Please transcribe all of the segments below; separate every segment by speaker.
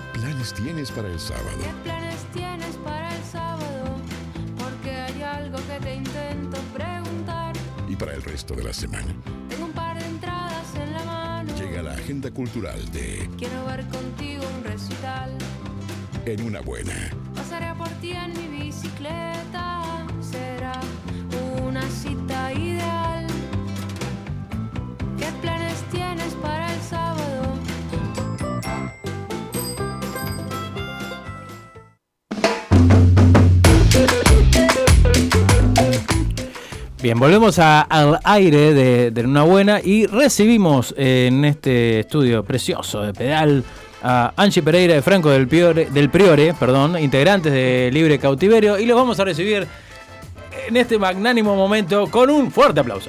Speaker 1: ¿Qué planes tienes para el sábado?
Speaker 2: ¿Qué planes tienes para el sábado? Porque hay algo que te intento preguntar.
Speaker 1: ¿Y para el resto de la semana?
Speaker 2: Tengo un par de entradas en la mano.
Speaker 1: Llega la agenda cultural de
Speaker 2: Quiero ver contigo un recital.
Speaker 1: En una buena.
Speaker 2: Pasaré por ti en mi bicicleta. Será una cita
Speaker 3: Bien, volvemos al aire de, de Una Buena y recibimos en este estudio precioso de pedal a Angie Pereira de Franco del Priore, del Priore perdón, integrantes de Libre Cautiverio y los vamos a recibir en este magnánimo momento con un fuerte aplauso.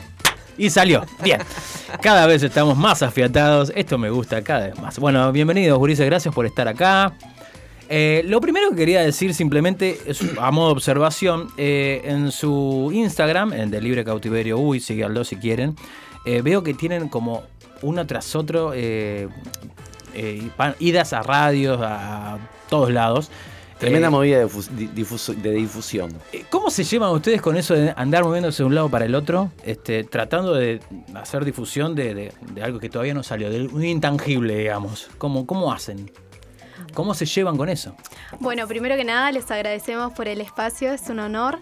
Speaker 3: Y salió. Bien. Cada vez estamos más afiatados. Esto me gusta cada vez más. Bueno, bienvenidos, Gurises. Gracias por estar acá. Eh, lo primero que quería decir simplemente es a modo de observación, eh, en su Instagram, en de Libre Cautiverio Uy, síganlo si quieren, eh, veo que tienen como uno tras otro idas a radios, a todos lados.
Speaker 4: Tremenda movida de, difuso- de difusión.
Speaker 3: ¿Cómo se llevan ustedes con eso de andar moviéndose de un lado para el otro, este, tratando de hacer difusión de, de- de algo que todavía no salió, de un intangible, digamos? ¿Cómo, ¿Cómo hacen? ¿Cómo se llevan con eso?
Speaker 5: Bueno, primero que nada les agradecemos por el espacio, es un honor.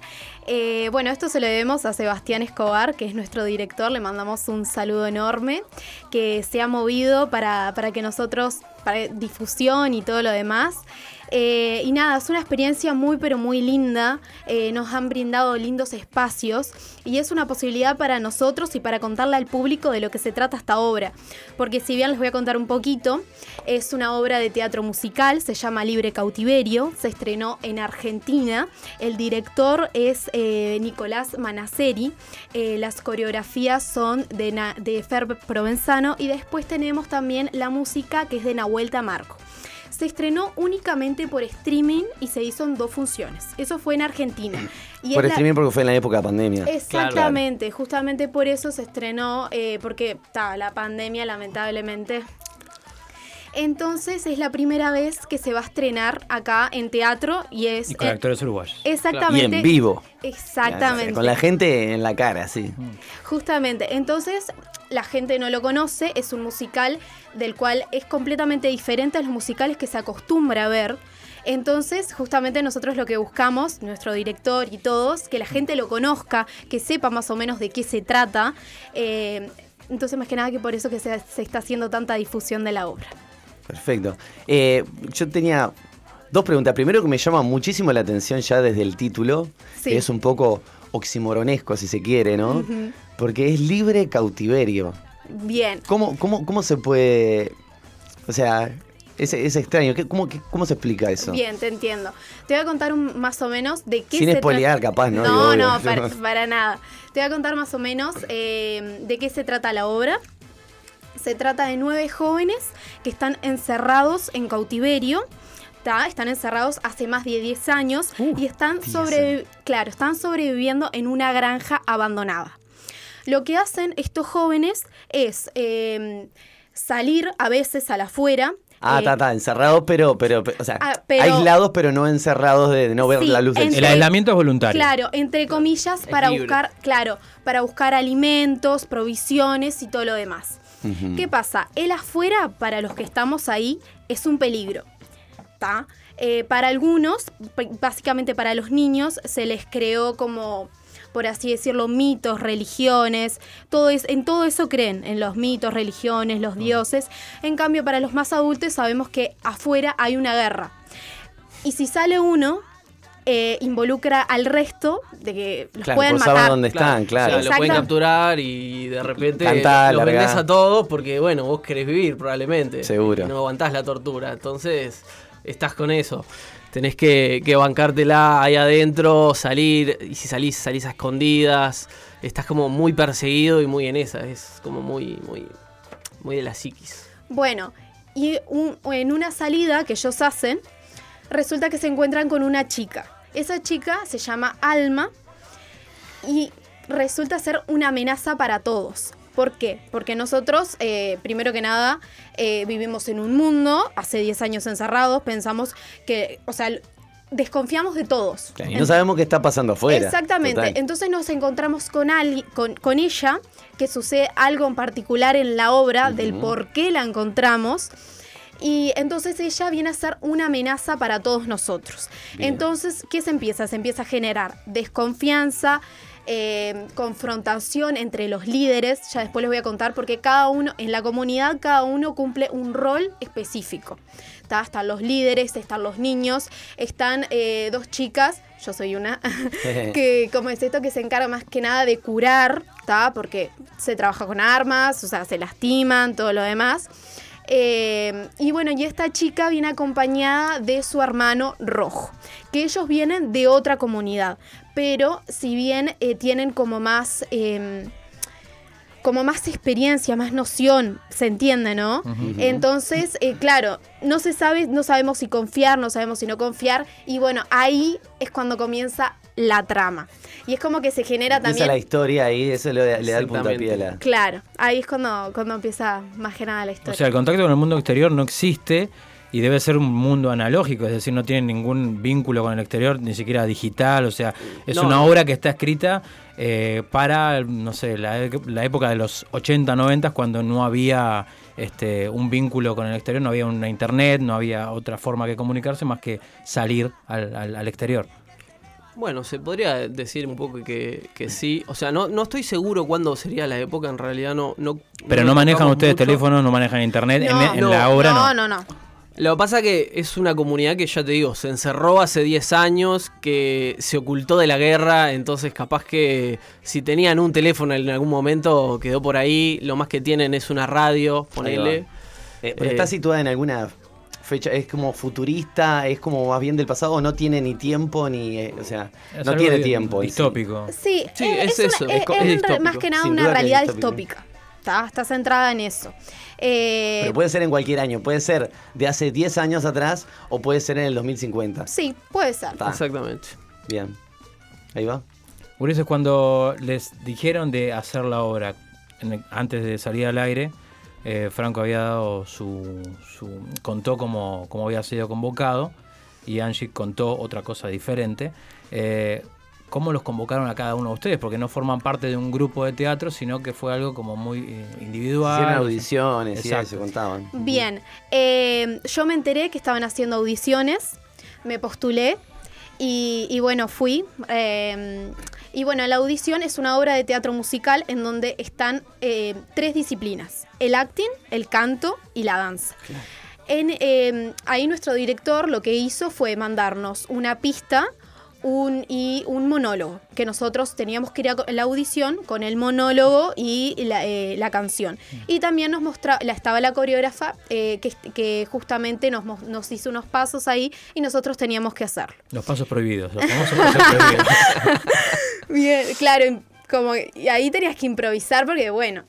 Speaker 5: Eh, bueno, esto se lo debemos a Sebastián Escobar, que es nuestro director, le mandamos un saludo enorme, que se ha movido para, para que nosotros, para difusión y todo lo demás. Eh, y nada, es una experiencia muy pero muy linda, eh, nos han brindado lindos espacios y es una posibilidad para nosotros y para contarle al público de lo que se trata esta obra. Porque si bien les voy a contar un poquito, es una obra de teatro musical, se llama Libre Cautiverio, se estrenó en Argentina, el director es eh, Nicolás Manaceri, las coreografías son de, Na- de Fer Provenzano y después tenemos también la música que es de Nahuel Tamarco. Se estrenó únicamente por streaming y se hizo en dos funciones. Eso fue en Argentina. Y
Speaker 4: Por
Speaker 5: la-
Speaker 4: streaming porque fue en la época de pandemia.
Speaker 5: Exactamente, justamente por eso se estrenó, eh, porque ta, la pandemia lamentablemente. Entonces es la primera vez que se va a estrenar acá en teatro y es...
Speaker 3: Y con
Speaker 5: eh,
Speaker 3: actores uruguayos.
Speaker 4: Y
Speaker 5: exactamente.
Speaker 4: en vivo.
Speaker 5: Exactamente.
Speaker 4: Con la gente en la cara, sí.
Speaker 5: Justamente. Entonces, la gente no lo conoce, es un musical del cual es completamente diferente a los musicales que se acostumbra a ver. Entonces, justamente nosotros lo que buscamos, nuestro director y todos, que la gente lo conozca, que sepa más o menos de qué se trata. Eh, entonces, más que nada que por eso que se, se está haciendo tanta difusión de la obra.
Speaker 4: Perfecto. Eh, yo tenía dos preguntas. Primero que me llama muchísimo la atención ya desde el título,
Speaker 5: Sí.
Speaker 4: que es un poco oximoronesco si se quiere, ¿no? Porque es libre cautiverio.
Speaker 5: Bien.
Speaker 4: ¿Cómo, cómo, cómo se puede...? O sea, es, es extraño. ¿Qué- cómo, qué- ¿Cómo se explica eso?
Speaker 5: Bien, te entiendo. Te voy a contar un- más o menos de qué
Speaker 4: Sin
Speaker 5: se trata.
Speaker 4: capaz, ¿no?
Speaker 5: No,
Speaker 4: Digo,
Speaker 5: no, para nada. Te voy a contar más o menos eh, de qué se trata la obra. Se trata de nueve jóvenes que están encerrados en cautiverio. ¿tá? Están encerrados hace más de 10 años y están,
Speaker 4: 10
Speaker 5: sobre, claro, están sobreviviendo en una granja abandonada. Lo que hacen estos jóvenes es eh, salir a veces a la afuera.
Speaker 4: Ah,
Speaker 5: eh,
Speaker 4: está, está, encerrados, pero, pero, pero- o sea,
Speaker 5: Ah, pero-
Speaker 4: aislados, pero no encerrados de, de no ver
Speaker 5: Sí,
Speaker 4: la luz del
Speaker 3: El aislamiento es voluntario.
Speaker 5: Claro, entre comillas, para
Speaker 3: libre.
Speaker 5: buscar, claro, para buscar alimentos, provisiones y todo lo demás. ¿Qué pasa? El afuera, para los que estamos ahí, es un peligro. Eh, para algunos, básicamente para los niños, se les creó como, por así decirlo, mitos, religiones. Todo es, en todo eso creen, en los mitos, religiones, los dioses. En cambio, para los más adultos sabemos que afuera hay una guerra. Y si sale uno, eh, involucra al resto de que los
Speaker 4: Claro,
Speaker 5: pueden
Speaker 4: saben
Speaker 5: matar.
Speaker 4: dónde están, claro.
Speaker 6: O sea, lo pueden capturar y de repente
Speaker 4: Cantá,
Speaker 6: los
Speaker 4: largá.
Speaker 6: vendés a todos porque, bueno, vos querés vivir probablemente.
Speaker 4: Seguro.
Speaker 6: No aguantás la tortura. Entonces, estás con eso. Tenés que, que bancártela ahí adentro, salir. Y si salís, salís a escondidas. Estás como muy perseguido y muy en esa. Es como muy, muy, muy de la psiquis.
Speaker 5: Bueno, y un- en una salida que ellos hacen, resulta que se encuentran con una chica. Esa chica se llama Alma y resulta ser una amenaza para todos. ¿Por qué? Porque nosotros, eh, primero que nada, eh, vivimos en un mundo, hace 10 años encerrados, pensamos que, o sea, desconfiamos de todos.
Speaker 4: Y no sabemos qué está pasando afuera.
Speaker 5: Exactamente.
Speaker 4: Total.
Speaker 5: Entonces nos encontramos con, alguien, con, con ella, que sucede algo en particular en la obra, del por qué la encontramos. Y entonces ella viene a ser una amenaza para todos nosotros.
Speaker 4: Bien.
Speaker 5: Entonces, ¿qué se empieza? Se empieza a generar desconfianza, eh, confrontación entre los líderes. Ya después les voy a contar porque cada uno, en la comunidad, cada uno cumple un rol específico. ¿tá? Están los líderes, están los niños, están eh, dos chicas, yo soy una, que como es esto que se encarga más que nada de curar, ¿tá? porque se trabaja con armas, o sea, se lastiman, todo lo demás. Eh, y bueno, y esta chica viene acompañada de su hermano rojo, que ellos vienen de otra comunidad, pero si bien eh, tienen como más... em, como más experiencia, más noción, se entiende, ¿no? Entonces, eh, claro, no se sabe, no sabemos si confiar, no sabemos si no confiar, y bueno, ahí es cuando comienza la trama. Y es como que se genera
Speaker 4: Empieza
Speaker 5: también...
Speaker 4: la historia ahí, eso le, le da el puntapié a la.
Speaker 5: Claro, ahí es cuando, cuando empieza más que nada la
Speaker 3: O
Speaker 5: historia.
Speaker 3: sea, el contacto con el mundo exterior no existe y debe ser un mundo analógico, es decir, no tiene ningún vínculo con el exterior, ni siquiera digital, o sea, es
Speaker 6: No,
Speaker 3: una
Speaker 6: no.
Speaker 3: obra que está escrita eh, para, no sé, la, la época de los 80, 90, cuando no había este, un vínculo con el exterior, no había una internet, no había otra forma que comunicarse más que salir al, al- al exterior.
Speaker 6: Bueno, se podría decir un poco que, que sí. O sea, no, no estoy seguro cuándo sería la época, en realidad no... no
Speaker 3: Pero no manejan ustedes
Speaker 6: mucho.
Speaker 3: teléfonos, no manejan internet, en-
Speaker 5: No,
Speaker 3: en,
Speaker 6: no,
Speaker 3: la obra no.
Speaker 5: no, no, no.
Speaker 6: Lo que pasa que es una comunidad que ya te digo, se encerró hace 10 años, que se ocultó de la guerra, entonces capaz que si tenían un teléfono en algún momento quedó por ahí, lo más que tienen es una radio, ponele.
Speaker 4: Eh, pero
Speaker 6: Eh,
Speaker 4: está situada en alguna fecha, es como futurista, es como más bien del pasado, no tiene ni tiempo ni. eh, o sea,
Speaker 3: Es
Speaker 4: no tiene tiempo.
Speaker 3: Distópico.
Speaker 5: Sí,
Speaker 6: Sí,
Speaker 5: es,
Speaker 6: es eso,
Speaker 5: es-
Speaker 6: es
Speaker 5: es
Speaker 6: es
Speaker 5: más que nada
Speaker 4: Sin
Speaker 5: una
Speaker 4: es
Speaker 5: realidad distópica. Está, está centrada en eso. Eh,
Speaker 4: Pero puede ser en cualquier año, puede ser de hace 10 años atrás o puede ser en el 2050.
Speaker 5: sí, puede ser.
Speaker 4: Está.
Speaker 6: Exactamente.
Speaker 4: Bien. Ahí va.
Speaker 3: Ulises, cuando les dijeron de hacer la obra, en el- antes de salir al aire, eh, Franco había dado su, su- contó cómo, cómo había sido convocado y Angie contó otra cosa diferente. Eh, ¿Cómo los convocaron a cada uno de ustedes? Porque no forman parte de un grupo de teatro, sino que fue algo como muy eh, individual.
Speaker 4: Hicieron audiciones se contaban.
Speaker 5: Bien, eh, yo me enteré que estaban haciendo audiciones, me postulé y, y bueno, fui. Y bueno, la audición es una obra de teatro musical en donde están eh, tres disciplinas, el acting, el canto y la danza. En, eh, ahí nuestro director lo que hizo fue mandarnos una pista un, y un monólogo, que nosotros teníamos que ir a la audición con el monólogo y la, eh, la canción. Y también nos mostraba, la, estaba la coreógrafa eh, que, que justamente nos, nos hizo unos pasos ahí y nosotros teníamos que hacerlo.
Speaker 3: Los pasos prohibidos, los famosos pasos prohibidos.
Speaker 5: Bien, claro, como y ahí tenías que improvisar porque bueno.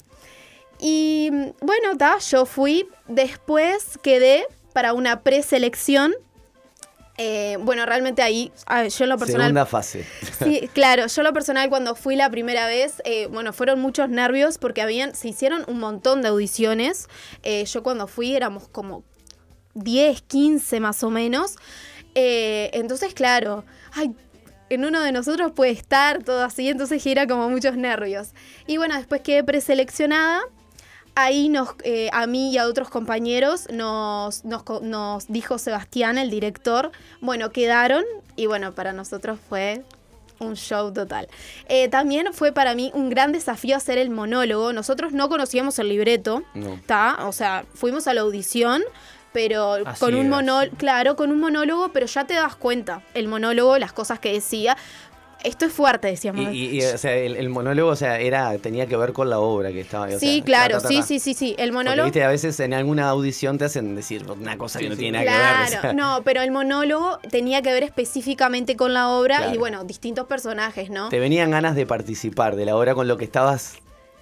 Speaker 5: Y mm, bueno, ta, yo fui, después quedé para una preselección. Eh, bueno, realmente ahí, yo en lo personal...
Speaker 4: Segunda fase.
Speaker 5: Sí, claro, yo lo personal cuando fui la primera vez, eh, bueno, fueron muchos nervios porque habían, se hicieron un montón de audiciones. Eh, yo cuando fui éramos como 10, 15 más o menos. Entonces, claro, ay, en uno de nosotros puede estar todo así, entonces era como muchos nervios. Y bueno, después quedé preseleccionada. Ahí nos, eh, a mí y a otros compañeros nos, nos, dijo Sebastián, el director, bueno, quedaron y bueno, para nosotros fue un show total. Eh, también fue para mí un gran desafío hacer el monólogo. Nosotros no conocíamos el libreto,
Speaker 4: No.
Speaker 5: O sea, fuimos a la audición, pero con un monólogo, claro, con un monólogo, pero ya te das cuenta, el monólogo, las cosas que decía. Esto es fuerte, decíamos.
Speaker 4: y- y, o sea, el, el monólogo, o sea, era, tenía que ver con la obra que estaba. o
Speaker 5: sí,
Speaker 4: sea,
Speaker 5: claro,
Speaker 4: ta, ta, ta,
Speaker 5: sí,
Speaker 4: ta.
Speaker 5: sí, sí, sí. El
Speaker 4: Porque,
Speaker 5: monólogo.
Speaker 4: viste, a veces en alguna audición te hacen decir una cosa que no tiene nada que ver.
Speaker 5: Claro,
Speaker 4: sea.
Speaker 5: no, pero el monólogo tenía que ver específicamente con la obra y bueno, distintos personajes, ¿no?
Speaker 4: Te venían ganas de participar de la obra con lo que estabas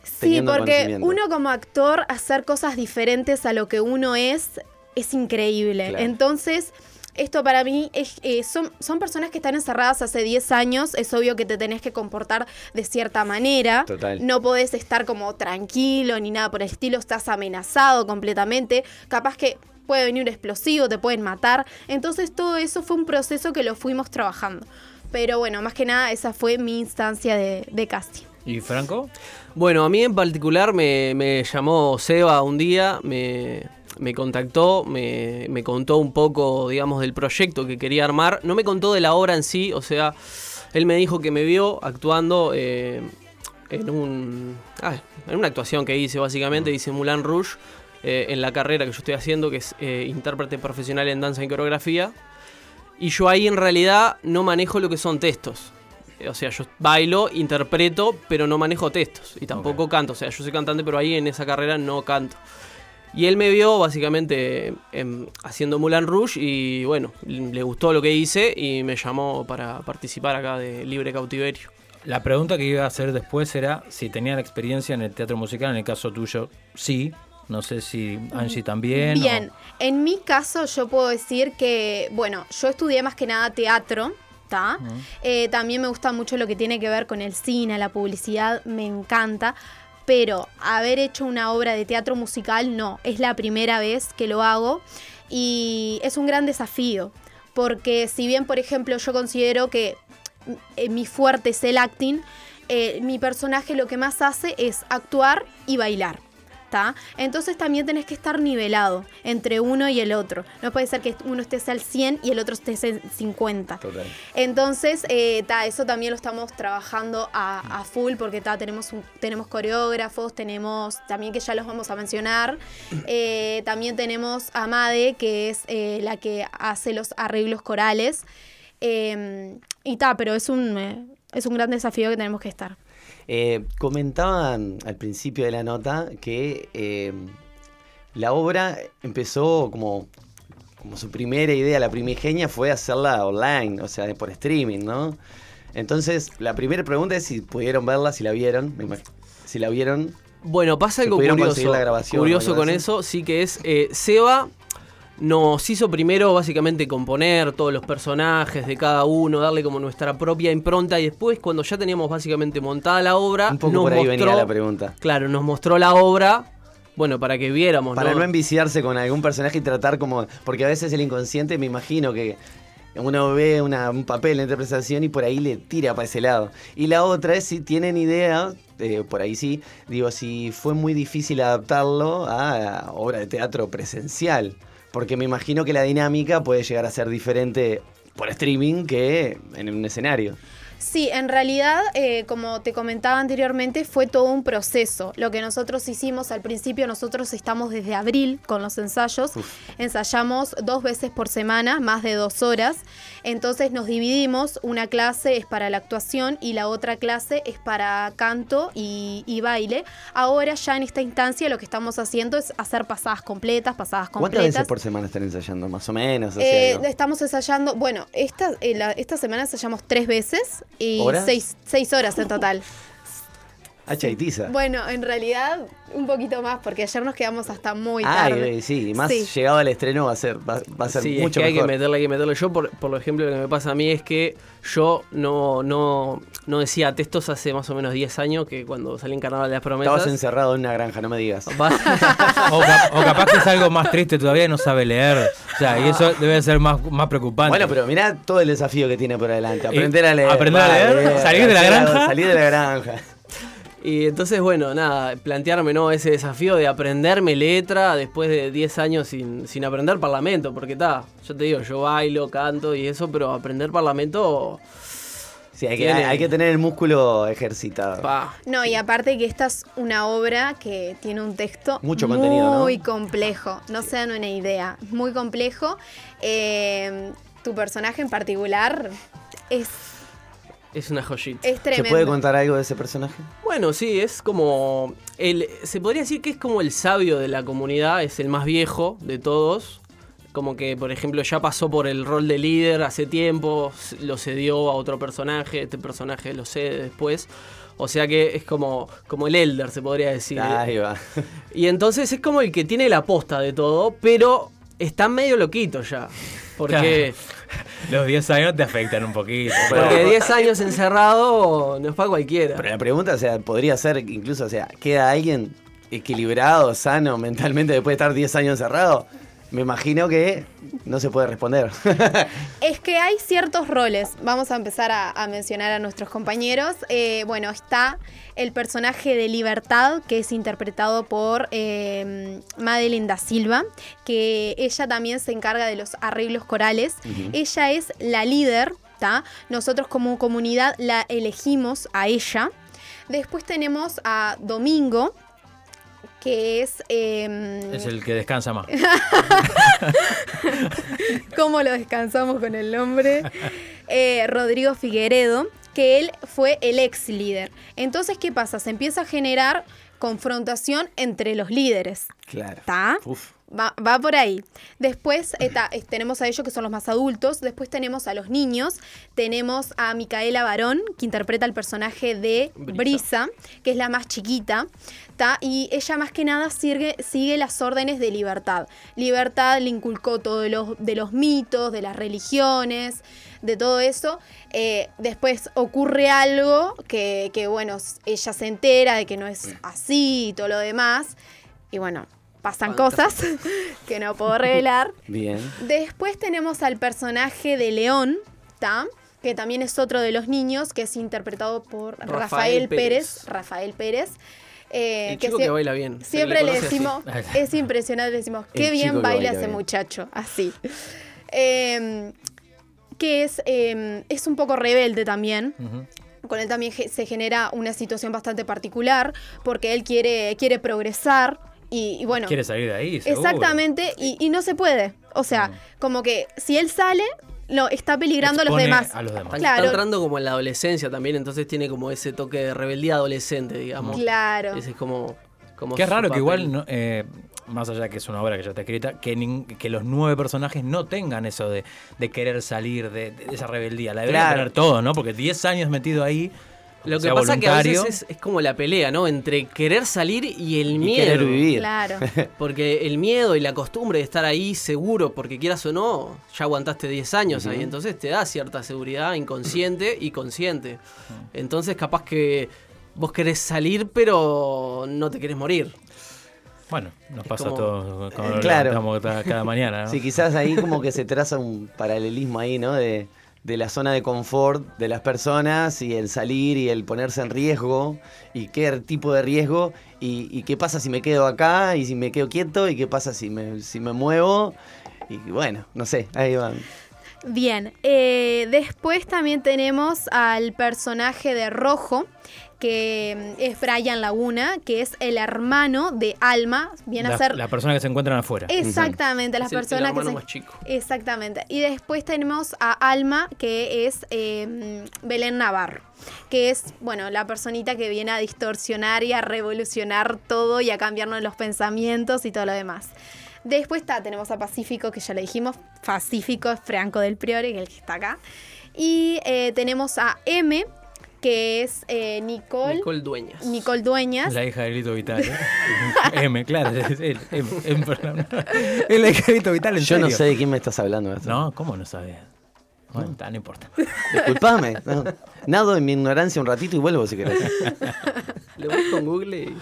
Speaker 5: Sí, porque uno como actor hacer cosas diferentes a lo que uno es es increíble.
Speaker 4: Claro.
Speaker 5: Entonces, esto para mí es, eh, son, son personas que están encerradas hace 10 años, es obvio que te tenés que comportar de cierta manera,
Speaker 4: Total.
Speaker 5: no podés estar como tranquilo ni nada por el estilo, estás amenazado completamente, capaz que puede venir un explosivo, te pueden matar, entonces todo eso fue un proceso que lo fuimos trabajando. Pero bueno, más que nada esa fue mi instancia de, de casting.
Speaker 3: ¿Y Franco?
Speaker 6: Bueno, a mí en particular me, me llamó Seba un día, me, me contactó, me, me contó un poco, digamos, del proyecto que quería armar. No me contó de la obra en sí, o sea, él me dijo que me vio actuando eh, en, un, ah, en una actuación que hice, básicamente, hice Moulin Rouge, eh, en la carrera que yo estoy haciendo, que es eh, intérprete profesional en danza y coreografía. Y yo ahí en realidad no manejo lo que son textos. O sea, yo bailo, interpreto, pero no manejo textos. Y tampoco canto. O sea, yo soy cantante, pero ahí en esa carrera no canto. Y él me vio básicamente em, haciendo Moulin Rouge y bueno, le gustó lo que hice y me llamó para participar acá de Libre Cautiverio.
Speaker 3: La pregunta que iba a hacer después era si tenían experiencia en el teatro musical. En el caso tuyo, sí. No sé si Angie también.
Speaker 5: Bien, en mi caso yo puedo decir que, bueno, yo estudié más que nada teatro, ¿está? Eh, también me gusta mucho lo que tiene que ver con el cine, la publicidad, me encanta. Pero haber hecho una obra de teatro musical, no, es la primera vez que lo hago y es un gran desafío. Porque si bien, por ejemplo, yo considero que eh, mi fuerte es el acting, eh, mi personaje lo que más hace es actuar y bailar. ¿Tá? Entonces también tenés que estar nivelado entre uno y el otro. No puede ser que uno esté al 100 y el otro esté al 50.
Speaker 4: Total.
Speaker 5: Entonces, eh, ta, eso también lo estamos trabajando a, a full porque ta, tenemos, un- tenemos coreógrafos, tenemos también que ya los vamos a mencionar. Eh, también tenemos a Made, que es eh, la que hace los arreglos corales. Eh, y ta, pero es un, eh, es un gran desafío que tenemos que estar.
Speaker 4: Eh, comentaban al principio de la nota que eh, la obra empezó como, como su primera idea, la primigenia fue hacerla online, o sea, por streaming, ¿no? Entonces, la primera pregunta es si pudieron verla, si la vieron, si la vieron.
Speaker 6: Bueno, pasa
Speaker 4: ¿Se
Speaker 6: algo curioso.
Speaker 4: la grabación
Speaker 6: curioso con
Speaker 4: así?
Speaker 6: eso, sí que es eh, Seba nos hizo primero básicamente componer todos los personajes de cada uno, darle como nuestra propia impronta y después cuando ya teníamos básicamente montada la obra,
Speaker 4: Un poco
Speaker 6: nos
Speaker 4: por ahí
Speaker 6: mostró,
Speaker 4: venía la pregunta.
Speaker 6: Claro, nos mostró la obra, bueno, para que viéramos,
Speaker 4: Para
Speaker 6: ¿no?
Speaker 4: no enviciarse con algún personaje y tratar como. Porque a veces el inconsciente, me imagino que uno ve una- un papel en interpretación y por ahí le tira para ese lado. Y la otra es si tienen idea, eh, por ahí sí, digo, si fue muy difícil adaptarlo a obra de teatro presencial. Porque me imagino que la dinámica puede llegar a ser diferente por streaming que en un escenario.
Speaker 5: Sí, en realidad, eh, como te comentaba anteriormente, fue todo un proceso. Lo que nosotros hicimos al principio, nosotros estamos desde abril con los ensayos. Ensayamos dos veces por semana, más de dos horas. Entonces nos dividimos, una clase es para la actuación y la otra clase es para canto y, y baile. Ahora ya en esta instancia lo que estamos haciendo es hacer pasadas completas, pasadas
Speaker 4: ¿Cuántas
Speaker 5: completas.
Speaker 4: veces por semana están ensayando? Más o menos.
Speaker 5: Eh, estamos ensayando, bueno, esta, eh, la- esta semana ensayamos tres veces y
Speaker 4: ¿Horas?
Speaker 5: seis, seis horas en total.
Speaker 4: Hacha y tiza.
Speaker 5: Bueno, en realidad un poquito más, porque ayer nos quedamos hasta muy
Speaker 4: Ay,
Speaker 5: tarde.
Speaker 4: eh, sí, y más
Speaker 5: Sí.
Speaker 4: llegado al estreno va a ser, va, va a ser
Speaker 6: Sí, es
Speaker 4: mucho
Speaker 6: que hay que
Speaker 4: mejor.
Speaker 6: meterle, hay que meterle. Yo, por, por ejemplo, lo que me pasa a mí es que yo no, no, no decía textos hace más o menos 10 años que cuando salí en Carnaval de las Promesas.
Speaker 4: Estabas encerrado en una granja, no me digas.
Speaker 3: O, cap- o capaz que es algo más triste todavía y no sabe leer. O sea, y eso debe ser más, más preocupante.
Speaker 4: Bueno, pero mirá todo el desafío que tiene por adelante. Aprender a leer.
Speaker 3: ¿aprender a leer? ¿Salir de la granja?
Speaker 4: Salir de la granja.
Speaker 6: Y entonces, bueno, nada, plantearme ¿no? ese desafío de aprenderme letra después de 10 años sin, sin aprender parlamento, porque está, yo te digo, yo bailo, canto y eso, pero aprender parlamento,
Speaker 4: Sí, hay que,
Speaker 6: Tiene-
Speaker 4: hay que tener el músculo ejercitado.
Speaker 6: pa.
Speaker 5: No, y aparte que esta es una obra que tiene un texto
Speaker 4: Mucho contenido, ¿no?
Speaker 5: muy complejo. No se dan una idea. Muy complejo. Eh, tu personaje en particular es,
Speaker 6: Es una joyita.
Speaker 5: es
Speaker 4: ¿Se
Speaker 5: tremendo.
Speaker 4: puede contar algo de ese personaje?
Speaker 6: Bueno, sí, es como. El, se podría decir que es como el sabio de la comunidad, es el más viejo de todos. Como que, por ejemplo, ya pasó por el rol de líder hace tiempo, lo cedió a otro personaje, este personaje lo cede después. O sea que es como, como el elder, se podría decir.
Speaker 4: Ahí va.
Speaker 6: Y entonces es como el que tiene la posta de todo, pero está medio loquito ya. Porque,
Speaker 3: Los 10 años te afectan un poquito.
Speaker 6: porque 10 años encerrado no es para cualquiera.
Speaker 4: Pero la pregunta, o sea, podría ser incluso, o sea, ¿queda alguien equilibrado, sano mentalmente después de estar 10 años encerrado? Me imagino que no se puede responder.
Speaker 5: Es que hay ciertos roles. Vamos a empezar a, a mencionar a nuestros compañeros. Eh, bueno, está el personaje de Libertad, que es interpretado por eh, Madeline da Silva, que ella también se encarga de los arreglos corales. Ella es la líder, ¿tá? Nosotros como comunidad la elegimos a ella. Después tenemos a Domingo, que es... em,
Speaker 3: Es el que descansa más.
Speaker 5: cómo lo descansamos con el nombre, eh, Rodrigo Figueredo, que él fue el ex líder. Entonces, ¿qué pasa? Se empieza a generar confrontación entre los líderes.
Speaker 4: claro.
Speaker 5: ¿Está?
Speaker 4: Uf.
Speaker 5: Va, va por ahí. Después eh, tenemos a ellos que son los más adultos. Después tenemos a los niños. Tenemos a Micaela Barón, que interpreta el personaje de
Speaker 6: Brisa.
Speaker 5: Brisa, que es la más chiquita. ta, Y ella más que nada sigue, sigue las órdenes de libertad. Libertad le inculcó todo de los, de los mitos, de las religiones, de todo eso. Eh, después ocurre algo que, que, bueno, ella se entera de que no es así y todo lo demás. Y bueno, pasan cosas que no puedo revelar.
Speaker 4: Bien.
Speaker 5: Después tenemos al personaje de León, ¿ta? que también es otro de los niños, que es interpretado por Rafael,
Speaker 6: Rafael
Speaker 5: Pérez.
Speaker 6: Pérez.
Speaker 5: Rafael Pérez. eh,
Speaker 6: El chico que baila bien.
Speaker 5: Siempre le
Speaker 6: así.
Speaker 5: decimos, es impresionante, le decimos, qué
Speaker 4: El
Speaker 5: bien baila
Speaker 4: baila
Speaker 5: ese
Speaker 4: bien".
Speaker 5: muchacho, así. Eh, que es, eh, es un poco rebelde también. Con él también se genera una situación bastante particular, porque él quiere, quiere progresar y, y bueno...
Speaker 3: Quiere salir de ahí, seguro.
Speaker 5: Exactamente, y, y no se puede. O sea, como que si él sale, lo está peligrando a los demás.
Speaker 3: a los demás.
Speaker 6: Está,
Speaker 5: Claro.
Speaker 6: está entrando como en la adolescencia también, entonces tiene como ese toque de rebeldía adolescente, digamos.
Speaker 5: Claro.
Speaker 6: Ese es como. como
Speaker 3: Qué raro que igual, no- eh, más allá de que es una obra que ya está escrita, que, nin- que los nueve personajes no tengan eso de, de querer salir de, de esa rebeldía. La deberían
Speaker 4: Claro.
Speaker 3: tener todo, ¿no? Porque 10 años metido ahí,
Speaker 6: Lo que
Speaker 3: sea
Speaker 6: pasa que a
Speaker 3: voluntario.
Speaker 6: veces es, es como la pelea, ¿no? Entre querer salir y el
Speaker 4: Y
Speaker 6: miedo.
Speaker 4: querer vivir.
Speaker 5: Claro.
Speaker 6: Porque el miedo y la costumbre de estar ahí seguro, porque quieras o no, ya aguantaste 10 años ahí, entonces te da cierta seguridad inconsciente y consciente. Entonces capaz que vos querés salir, pero no te querés morir.
Speaker 3: Bueno, nos
Speaker 6: Es
Speaker 3: pasa
Speaker 6: como-
Speaker 3: a todos cuando nos
Speaker 4: Claro.
Speaker 3: cada, cada mañana, ¿no?
Speaker 4: Sí, quizás ahí como que se traza un paralelismo ahí, ¿no? De, de la zona de confort de las personas y el salir y el ponerse en riesgo y qué tipo de riesgo y, qué pasa si me quedo acá y si me quedo quieto y qué pasa si me, si me muevo y bueno, no sé, ahí van.
Speaker 5: Bien, eh, después también tenemos al personaje de Rojo, que mm, es Brian Laguna, que es el hermano de Alma, viene
Speaker 3: la,
Speaker 5: a ser...
Speaker 3: la persona que se encuentran afuera.
Speaker 5: Exactamente, las personas que
Speaker 6: hermano
Speaker 5: se...
Speaker 6: más chico.
Speaker 5: Exactamente. Y después tenemos a Alma, que es eh, Belén Navarro, que es, bueno, la personita que viene a distorsionar y a revolucionar todo y a cambiarnos los pensamientos y todo lo demás. Después está, tenemos a Pacífico, que ya le dijimos, Pacífico es Franco del Priore, que es el que está acá. Y eh, tenemos a M, que es eh, Nicole,
Speaker 6: Nicole Dueñas.
Speaker 5: Nicole Dueñas.
Speaker 3: La hija de Lito Vital. ¿eh? M, claro. Es, él, M, M, perdón. Es la hija de Lito Vital, en
Speaker 4: Yo no sé de quién me estás hablando.
Speaker 3: No, ¿cómo no sabes? Bueno, está, no importa.
Speaker 4: Disculpame. no. Nado en mi ignorancia un ratito y vuelvo si querés.
Speaker 6: Le busco en Google y...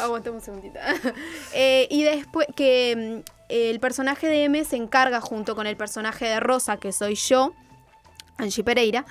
Speaker 5: Aguantemos un segundito. Eh, y después que mm, el personaje de M se encarga junto con el personaje de Rosa, que soy yo, Angie Pereira,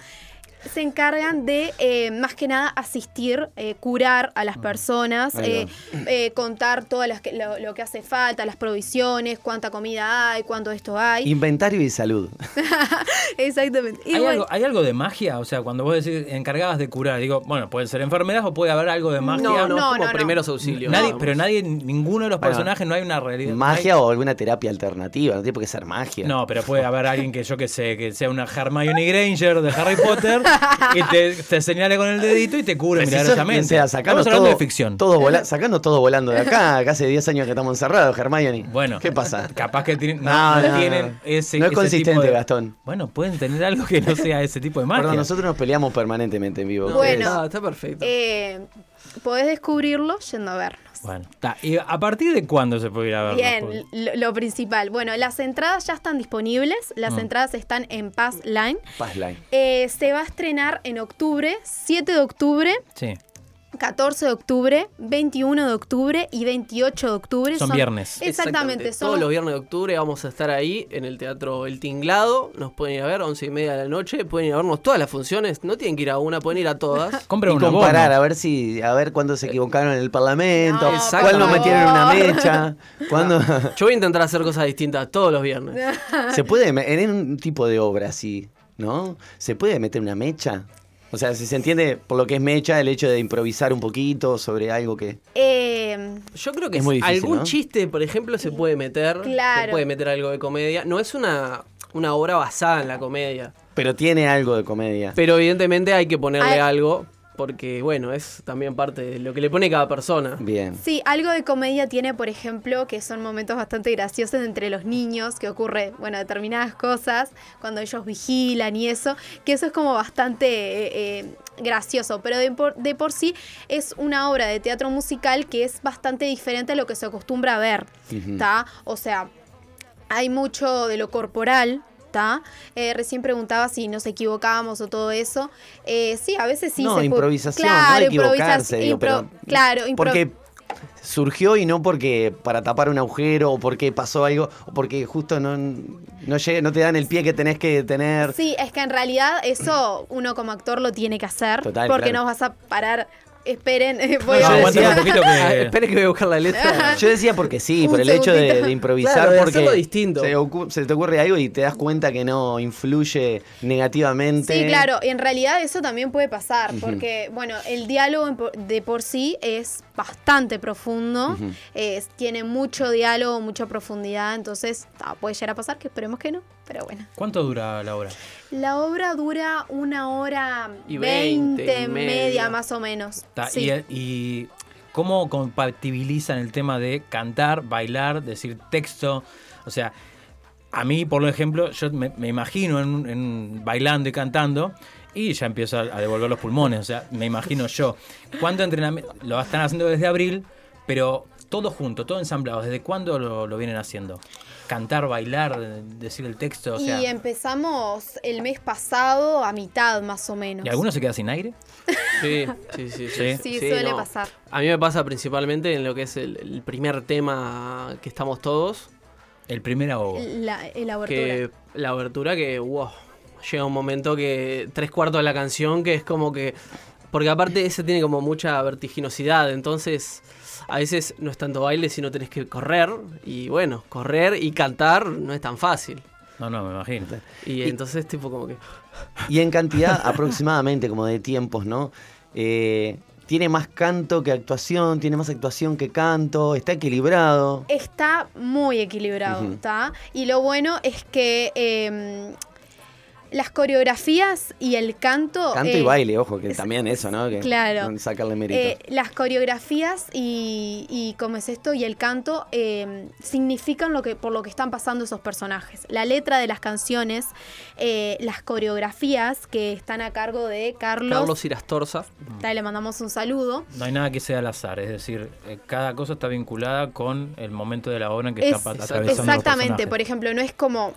Speaker 5: se encargan de eh, más que nada asistir, eh, curar a las personas,
Speaker 4: Ahí
Speaker 5: eh, eh, contar todo las que- lo, lo que hace falta, las provisiones, cuánta comida hay, cuánto esto hay.
Speaker 4: Inventario y salud.
Speaker 5: Exactamente. Y
Speaker 3: ¿Hay,
Speaker 5: bueno,
Speaker 3: algo, ¿Hay algo de magia? O sea, cuando vos decís encargadas de curar, digo, bueno, pueden ser enfermeras o puede haber algo de magia.
Speaker 6: No, no,
Speaker 5: No,
Speaker 6: como
Speaker 5: no, no.
Speaker 6: primeros auxilios.
Speaker 3: Nadie, pero nadie, ninguno de los
Speaker 4: Bueno,
Speaker 3: personajes, no hay una realidad.
Speaker 4: Magia
Speaker 3: hay-
Speaker 4: o alguna terapia alternativa, no tiene por qué ser magia.
Speaker 3: No, pero puede haber alguien que yo que sé, que sea una Hermione Granger de Harry Potter y te, te señale con el dedito y te
Speaker 4: si sos
Speaker 3: milagrosamente.
Speaker 4: quien sea, sacanos
Speaker 3: Estamos hablando
Speaker 4: todo,
Speaker 3: de ficción.
Speaker 4: Todo vola- sacanos todo volando de acá, que hace 10 años que estamos encerrados, Hermione.
Speaker 3: Bueno,
Speaker 4: ¿Qué pasa?
Speaker 3: Capaz que tienen, no,
Speaker 4: No,
Speaker 3: no tienen ese
Speaker 4: No es
Speaker 3: ese
Speaker 4: consistente,
Speaker 3: tipo de-
Speaker 4: Gastón.
Speaker 3: Bueno, pueden tener algo que no sea ese tipo de magia.
Speaker 4: Perdón, nosotros nos peleamos permanentemente en vivo.
Speaker 6: No,
Speaker 5: Bueno.
Speaker 6: está, está perfecto.
Speaker 5: eh, podés descubrirlo yendo a vernos.
Speaker 3: Bueno, ta, ¿y a partir de cuándo se puede ir a verlo?
Speaker 5: Bien, lo, lo principal. Bueno, las entradas ya están disponibles. Las
Speaker 3: Mm.
Speaker 5: entradas están en Pass Line.
Speaker 4: Passline.
Speaker 5: Eh, se va a estrenar en octubre, 7 de octubre,
Speaker 3: Sí,
Speaker 5: 14 de octubre, 21 de octubre y 28 de octubre.
Speaker 3: son viernes.
Speaker 5: Exactamente, son
Speaker 6: Todos
Speaker 5: los-
Speaker 6: viernes de octubre vamos a estar ahí en el Teatro El Tinglado. Nos pueden ir a ver, 11 y media de la noche. Pueden ir a vernos todas las funciones. No tienen que ir a una, pueden ir a todas.
Speaker 3: Compren
Speaker 4: Y
Speaker 3: una
Speaker 4: comparar,
Speaker 3: bono.
Speaker 4: a ver si, a ver cuándo se equivocaron en el Parlamento,
Speaker 5: No,
Speaker 4: cuándo
Speaker 6: favor.
Speaker 4: metieron una mecha, cuándo
Speaker 6: Yo voy a intentar hacer cosas distintas todos los viernes.
Speaker 4: se puede en un tipo de obra así, ¿no? Se puede meter una mecha. O sea, si se entiende por lo que es mecha el hecho de improvisar un poquito sobre algo que
Speaker 5: Eh,
Speaker 6: Yo creo que
Speaker 4: Es muy difícil,
Speaker 6: algún
Speaker 4: ¿no?
Speaker 6: chiste, por ejemplo, se puede meter.
Speaker 5: Claro.
Speaker 6: Se puede meter algo de comedia. No es una, una obra basada en la comedia.
Speaker 4: pero tiene algo de comedia.
Speaker 6: Pero evidentemente hay que ponerle
Speaker 5: Ay.
Speaker 6: algo. Porque, bueno, es también parte de lo que le pone cada persona.
Speaker 4: Bien.
Speaker 5: Sí, algo de comedia tiene, por ejemplo, que son momentos bastante graciosos entre los niños, que ocurre, bueno, determinadas cosas, cuando ellos vigilan y eso, que eso es como bastante eh, eh, gracioso, pero de por, de por sí es una obra de teatro musical que es bastante diferente a lo que se acostumbra a ver. ¿está? O sea, hay mucho de lo corporal. Eh, recién preguntaba si nos equivocábamos o todo eso. Eh, sí, a veces sí
Speaker 4: no,
Speaker 5: se
Speaker 4: improvisación,
Speaker 5: Claro,
Speaker 4: no equivocarse, digo, pero-
Speaker 5: claro, impro-
Speaker 4: Porque surgió y no porque para tapar un agujero o porque pasó algo o porque justo no, no, llega, no te dan el pie que tenés que tener.
Speaker 5: Sí, es que en realidad eso uno como actor lo tiene que hacer.
Speaker 4: Total,
Speaker 5: porque
Speaker 4: claro.
Speaker 5: no vas a parar. Esperen, voy
Speaker 3: No,
Speaker 5: a
Speaker 3: un poquito
Speaker 6: Ah,
Speaker 3: que...
Speaker 6: espere que voy a buscar la letra.
Speaker 4: Yo decía porque sí,
Speaker 5: Un
Speaker 4: por el hecho de, improvisar,
Speaker 6: Claro, de
Speaker 4: porque
Speaker 6: hacerlo distinto.
Speaker 4: Se, te ocurre algo y te das cuenta que no influye negativamente.
Speaker 5: Sí, claro, y en realidad eso también puede pasar, porque, bueno, el diálogo de por sí es bastante profundo, es- tiene mucho diálogo, mucha profundidad, entonces ah, puede llegar a pasar, que esperemos que no, pero bueno.
Speaker 3: ¿Cuánto dura la obra?
Speaker 5: La obra dura una hora
Speaker 6: Y
Speaker 5: veinte,
Speaker 6: 20,
Speaker 5: media.
Speaker 6: media.
Speaker 5: más o menos. Sí.
Speaker 3: y, y cómo compatibilizan el tema de cantar, bailar, decir texto? O sea, a mí, por ejemplo, yo me, me imagino en, en bailando y cantando y ya empiezo a, a devolver los pulmones. O sea, me imagino yo. ¿Cuánto entrenamiento? Lo están haciendo desde abril, pero todo junto, todo ensamblado. ¿Desde cuándo lo, lo vienen haciendo? Cantar, bailar, decir el texto, o sea.
Speaker 5: y empezamos el mes pasado a mitad más o menos.
Speaker 3: ¿Y alguno se queda sin aire?
Speaker 6: Sí, sí, sí.
Speaker 3: Sí.
Speaker 5: Sí, suele
Speaker 6: no.
Speaker 5: pasar.
Speaker 6: A mí me pasa principalmente en lo que es el, el primer tema que estamos todos.
Speaker 3: El primer ahogo.
Speaker 5: La, la abertura.
Speaker 6: Que la abertura que, wow, llega un momento que tres cuartos de la canción que es como que... Porque aparte ese tiene como mucha vertiginosidad, entonces a veces no es tanto baile, sino tenés que correr. Y bueno, correr y cantar no es tan fácil.
Speaker 3: No, no, me imagino.
Speaker 6: Y entonces tipo como que...
Speaker 4: Y en cantidad aproximadamente como de tiempos, ¿no? Eh, tiene más canto que actuación, tiene más actuación que canto, está equilibrado.
Speaker 5: Está muy equilibrado. ¿está? Y lo bueno es que eh, las coreografías y el canto...
Speaker 4: Canto
Speaker 5: eh,
Speaker 4: y baile, ojo, que
Speaker 5: es-
Speaker 4: también eso, ¿no? Que
Speaker 5: claro.
Speaker 4: no Sacarle mérito.
Speaker 5: eh, las coreografías y, y como es esto y el canto eh, significan lo que por lo que están pasando esos personajes. La letra de las canciones, eh, las coreografías que están a cargo de Carlos,
Speaker 6: Carlos Irastorza.
Speaker 5: Ahí le mandamos un saludo.
Speaker 3: No hay nada que sea al azar, es decir, eh, cada cosa está vinculada con el momento de la obra en que
Speaker 5: Es-
Speaker 3: está atravesando
Speaker 5: Exactamente, por ejemplo, no es como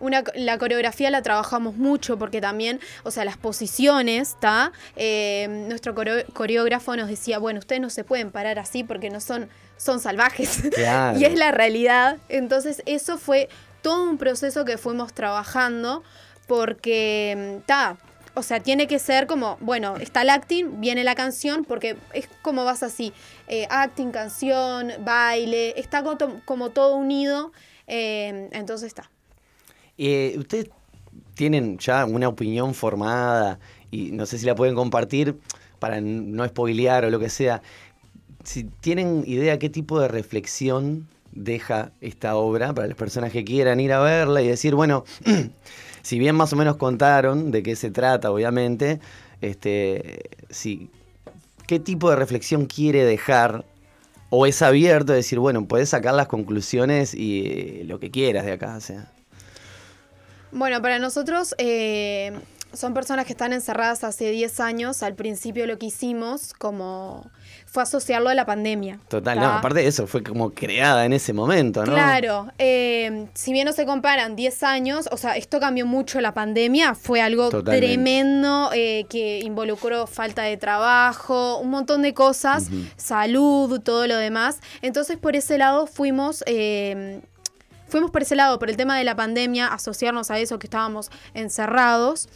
Speaker 5: una, la coreografía la trabajamos mucho porque también, o sea, las posiciones, ¿está? Eh, nuestro coreógrafo nos decía, bueno, ustedes no se pueden parar así porque no son, son salvajes.
Speaker 4: Claro.
Speaker 5: y es la realidad. Entonces, eso fue todo un proceso que fuimos trabajando porque, está, o sea, tiene que ser como, bueno, está el acting, viene la canción, porque es como vas así, eh, acting, canción, baile, está como todo unido, eh, entonces está.
Speaker 4: Eh, ¿Ustedes tienen ya una opinión formada y no sé si la pueden compartir para no spoilear o lo que sea? Si tienen idea qué tipo de reflexión deja esta obra para las personas que quieran ir a verla y decir, bueno, si bien más o menos contaron de qué se trata, obviamente, este, si, ¿qué tipo de reflexión quiere dejar? O es abierto decir, bueno, puedes sacar las conclusiones y eh, lo que quieras de acá, o sea.
Speaker 5: Bueno, para nosotros eh, son personas que están encerradas hace 10 años. Al principio lo que hicimos como fue asociarlo a la pandemia.
Speaker 4: Total, no, aparte de eso, fue como creada en ese momento, ¿no?
Speaker 5: Claro, eh, si bien no se comparan 10 años, o sea, esto cambió mucho la pandemia, fue algo
Speaker 4: Totalmente.
Speaker 5: tremendo eh, que involucró falta de trabajo, un montón de cosas, salud, todo lo demás. Entonces, por ese lado fuimos... eh, Fuimos por ese lado, por el tema de la pandemia, asociarnos a eso que estábamos encerrados.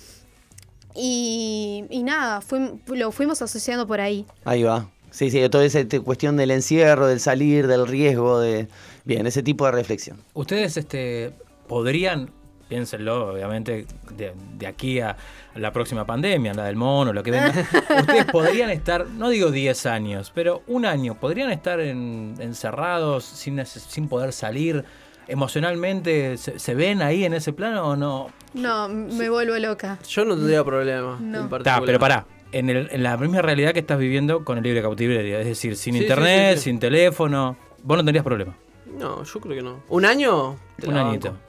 Speaker 5: Y, y nada, fuim- lo fuimos asociando por ahí.
Speaker 4: Ahí va. Sí, sí, toda esa te- cuestión del encierro, del salir, del riesgo, de. Bien, ese tipo de reflexión.
Speaker 3: Ustedes este, podrían, piénsenlo, obviamente, de, de aquí a la próxima pandemia, la del mono, lo que venga. Ustedes podrían estar, no digo 10 años, pero un año, podrían estar en- encerrados sin, neces- sin poder salir. Emocionalmente, ¿se, se ven ahí en ese plano o no?
Speaker 5: No, me vuelvo loca.
Speaker 6: Yo no tendría problema.
Speaker 5: No.
Speaker 6: en
Speaker 3: Está,
Speaker 6: particular.
Speaker 3: pero pará. En, el- en la misma realidad que estás viviendo con el libre cautiverio, es decir, sin
Speaker 6: Sí,
Speaker 3: internet,
Speaker 6: sí, sí.
Speaker 3: sin teléfono, vos no tendrías problema.
Speaker 6: No, yo creo que no. ¿Un año? Te
Speaker 3: Un añito.
Speaker 6: banco.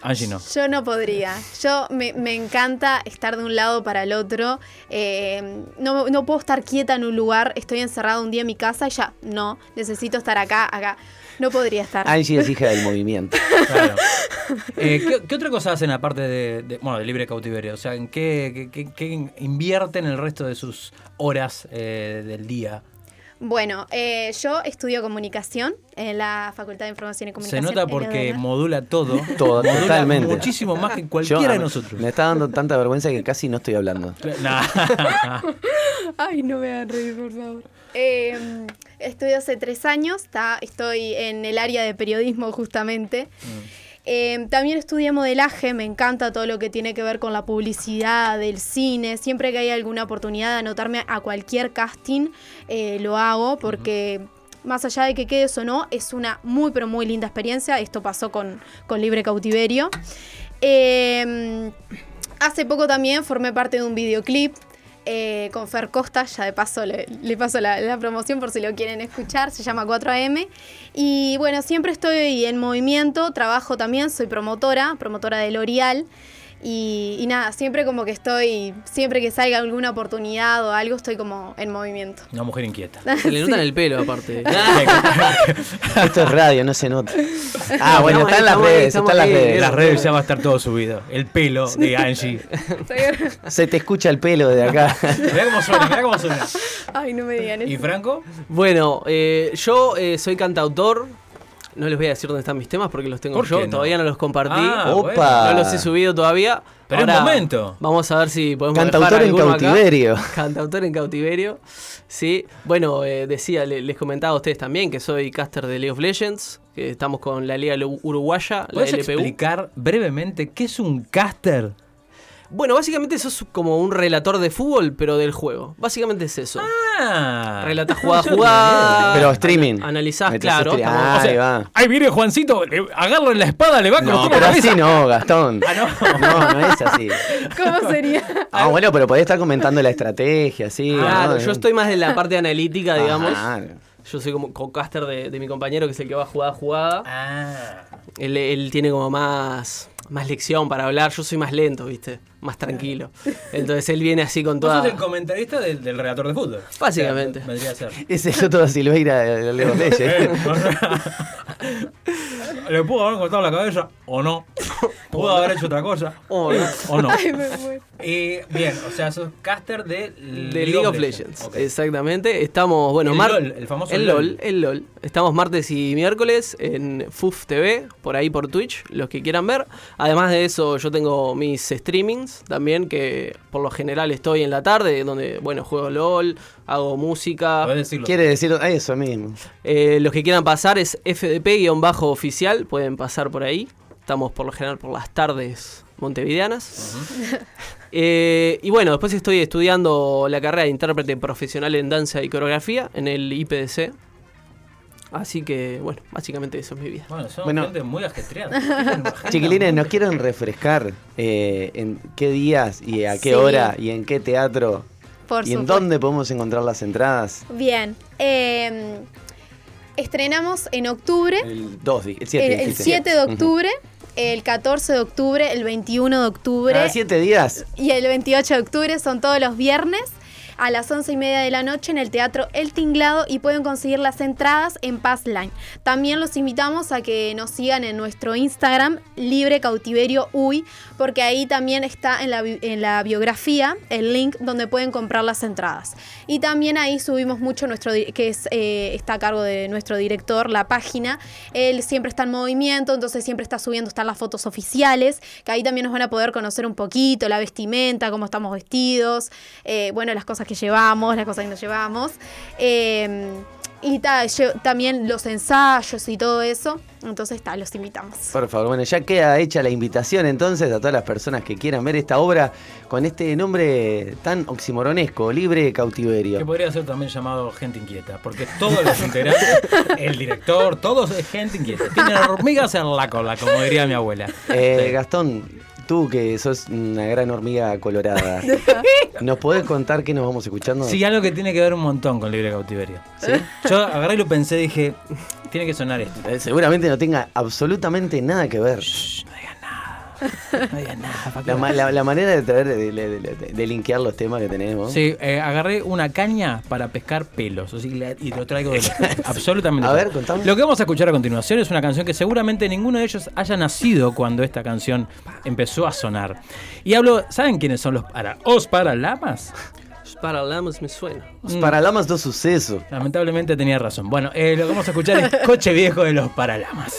Speaker 3: Angie no.
Speaker 5: Yo no podría. Yo me, me encanta estar de un lado para el otro. Eh, no, no puedo estar quieta en un lugar. Estoy encerrada un día en mi casa y ya. No, necesito estar acá, acá. No podría estar.
Speaker 4: Angie es hija del movimiento.
Speaker 3: Claro. Eh, ¿qué, qué otra cosa hacen aparte de, de- bueno, de libre cautiverio? O sea, ¿en qué, qué- qué- qué invierten el resto de sus horas eh, del día?
Speaker 5: Bueno, eh, yo estudio comunicación en la Facultad de Información y
Speaker 3: Se
Speaker 5: Comunicación.
Speaker 3: nota
Speaker 5: en
Speaker 3: porque modula todo.
Speaker 4: Todo,
Speaker 3: modula
Speaker 4: totalmente.
Speaker 3: Muchísimo más que
Speaker 4: Yo,
Speaker 3: cualquiera de nosotros.
Speaker 4: Me está dando tanta vergüenza que casi no estoy hablando.
Speaker 3: Nah.
Speaker 5: Ay, no me hagan reír, por favor. Eh, estudio hace tres años, está, estoy en el área de periodismo justamente. Eh, también estudié modelaje, me encanta todo lo que tiene que ver con la publicidad, del cine. Siempre que hay alguna oportunidad de anotarme a cualquier casting, eh, lo hago porque más allá de que quedes o no, es una muy pero muy linda experiencia. Esto pasó con, con Libre Cautiverio. Eh, hace poco también formé parte de un videoclip eh, con Fer Costa, ya de paso le, paso la, la promoción por si lo quieren escuchar, se llama 4AM. Y bueno, siempre estoy en movimiento, trabajo también, soy promotora, promotora de L'Oreal. Y, y nada, siempre como que estoy, siempre que salga alguna oportunidad o algo, estoy como en movimiento.
Speaker 3: Una mujer inquieta.
Speaker 6: Se le nota en el pelo, aparte.
Speaker 4: Esto es radio, no se nota. Ah, bueno,
Speaker 6: Estamos
Speaker 4: está en las redes,
Speaker 6: estamos
Speaker 4: está en las
Speaker 6: ahí.
Speaker 3: En
Speaker 4: redes.
Speaker 3: las redes ya va a estar todo subido. El pelo de Angie.
Speaker 4: Se te escucha el pelo de acá.
Speaker 3: Mirá cómo suena, mirá cómo suena.
Speaker 5: Ay, no me digan
Speaker 3: ¿Y
Speaker 5: eso.
Speaker 3: Franco?
Speaker 6: Bueno, eh, yo eh, soy cantautor. No les voy a decir dónde están mis temas porque los tengo
Speaker 3: ¿Por
Speaker 6: yo.
Speaker 3: no?
Speaker 6: Todavía no los compartí.
Speaker 3: Ah,
Speaker 4: Opa.
Speaker 6: No los he subido todavía.
Speaker 3: Pero es
Speaker 6: Ahora
Speaker 3: momento.
Speaker 6: Vamos a ver si podemos
Speaker 4: Cantautor en
Speaker 6: alguno acá.
Speaker 4: cautiverio.
Speaker 6: Cantautor en cautiverio. Sí. Bueno, eh, decía, le- les comentaba a ustedes también que soy caster de League of Legends. Que estamos con la Liga Uruguaya, la
Speaker 3: ¿Puedes
Speaker 6: LPU.
Speaker 3: explicar brevemente qué es un caster?
Speaker 6: Bueno, básicamente sos como un relator de fútbol, pero del juego. Básicamente es eso.
Speaker 3: Ah.
Speaker 6: Relatas jugada a jugada.
Speaker 4: Pero streaming.
Speaker 6: an- Analizás, claro.
Speaker 4: stream- Ah,
Speaker 3: O sea,
Speaker 4: ahí va.
Speaker 3: Ahí viene Juancito, en la espada, le va con
Speaker 4: No,
Speaker 3: la
Speaker 4: pero así no, Gastón.
Speaker 3: Ah, no.
Speaker 4: No, no es así.
Speaker 5: ¿Cómo sería?
Speaker 4: Ah, bueno, pero podés estar comentando la estrategia, sí.
Speaker 6: Claro,
Speaker 4: ¿no?
Speaker 6: yo estoy más de la parte analítica, digamos.
Speaker 4: Ah,
Speaker 6: Yo soy como co-caster de, de mi compañero, que es el que va jugada a jugada.
Speaker 3: Ah.
Speaker 6: Él, él tiene como más, más lección para hablar. Yo soy más lento, ¿viste? Más tranquilo. Entonces él viene así con
Speaker 3: Vos
Speaker 6: toda.
Speaker 3: sos el comentarista del, del relator de fútbol.
Speaker 6: Básicamente.
Speaker 3: O sea, vendría a ser.
Speaker 4: Ese es otro Silveira de Leo
Speaker 3: Eh,
Speaker 4: Leyes.
Speaker 3: o sea, ¿Le pudo haber cortado la cabeza o no? ¿Pudo haber hecho otra cosa
Speaker 6: Oh, no.
Speaker 3: o no?
Speaker 5: Ay, me muero.
Speaker 3: Y bien, o sea, sos caster de
Speaker 6: De League of Legends. Exactamente. Estamos, bueno,
Speaker 3: El LOL, el famoso
Speaker 6: el
Speaker 3: LOL.
Speaker 6: LOL. El LOL. Estamos martes y miércoles en FUF TV, por ahí por Twitch, los que quieran ver. Además de eso, yo tengo mis streamings también, que por lo general estoy en la tarde, donde, bueno, juego LOL, hago música.
Speaker 4: Quiere decir eso mismo.
Speaker 6: Eh, los que quieran pasar es FDP-oficial, pueden pasar por ahí. Estamos por lo general por las tardes montevideanas. Eh, y bueno, después estoy estudiando la carrera de intérprete profesional en danza y coreografía en el IPDC. Así que, bueno, básicamente eso es mi vida.
Speaker 3: Bueno, son
Speaker 4: Bueno.
Speaker 3: gente muy ajetreada.
Speaker 4: Chiquilines, ¿nos quieren refrescar eh, en qué días y a qué
Speaker 5: Sí.
Speaker 4: hora y en qué teatro
Speaker 5: Por
Speaker 4: y en dónde podemos encontrar las entradas?
Speaker 5: Bien. eh, estrenamos en octubre.
Speaker 4: El 2, el 7.
Speaker 5: El, el 7 de octubre el 14 de octubre, el 21 de octubre
Speaker 4: Cada siete días.
Speaker 5: y el 28 de octubre son todos los viernes a las 11 y media de la noche en el Teatro El Tinglado y pueden conseguir las entradas en Passline. También los invitamos a que nos sigan en nuestro Instagram, Libre Cautiverio Uy, porque ahí también está en la, en la biografía el link donde pueden comprar las entradas. Y también ahí subimos mucho nuestro, que es, eh, está a cargo de nuestro director, la página. Él siempre está en movimiento, entonces siempre está subiendo, están las fotos oficiales, que ahí también nos van a poder conocer un poquito, la vestimenta, cómo estamos vestidos, eh, bueno, las cosas que llevamos, las cosas que nos llevamos. eh, y ta, también los ensayos y todo eso. Entonces, ta, los invitamos.
Speaker 4: Por favor, bueno, ya queda hecha la invitación entonces a todas las personas que quieran ver esta obra con este nombre tan oximoronesco, Libre
Speaker 3: Que
Speaker 4: Cautiverio.
Speaker 3: podría ser también llamado gente inquieta, porque todos los integrantes, el director, todos es gente inquieta. Tienen hormigas en la cola, como diría mi abuela.
Speaker 4: Eh,
Speaker 3: Sí.
Speaker 4: Gastón, tú que sos una gran hormiga colorada, ¿nos podés contar qué nos vamos escuchando?
Speaker 3: Sí, algo que tiene que ver un montón con Libre Cautiverio. Yo agarré y lo pensé, dije, tiene que sonar esto.
Speaker 4: Eh, Seguramente no tenga absolutamente nada que ver.
Speaker 3: Shh, no digas nada. No digas nada. ¿para qué
Speaker 4: La, la- la manera de traer, de, de- de- de linkear los temas que tenemos.
Speaker 3: Sí, eh, agarré una caña para pescar pelos o sea, y lo traigo de absolutamente.
Speaker 4: A ver, contame.
Speaker 3: Lo que vamos a escuchar a continuación es una canción que seguramente ninguno de ellos haya nacido cuando esta canción empezó a sonar. Y hablo, ¿saben quiénes son los para, os paralamas?
Speaker 6: Para Lamas me suena.
Speaker 4: Los Paralamas dos sucesos.
Speaker 3: Lamentablemente tenía razón. Bueno, eh, lo que vamos a escuchar es Coche Viejo de los Paralamas.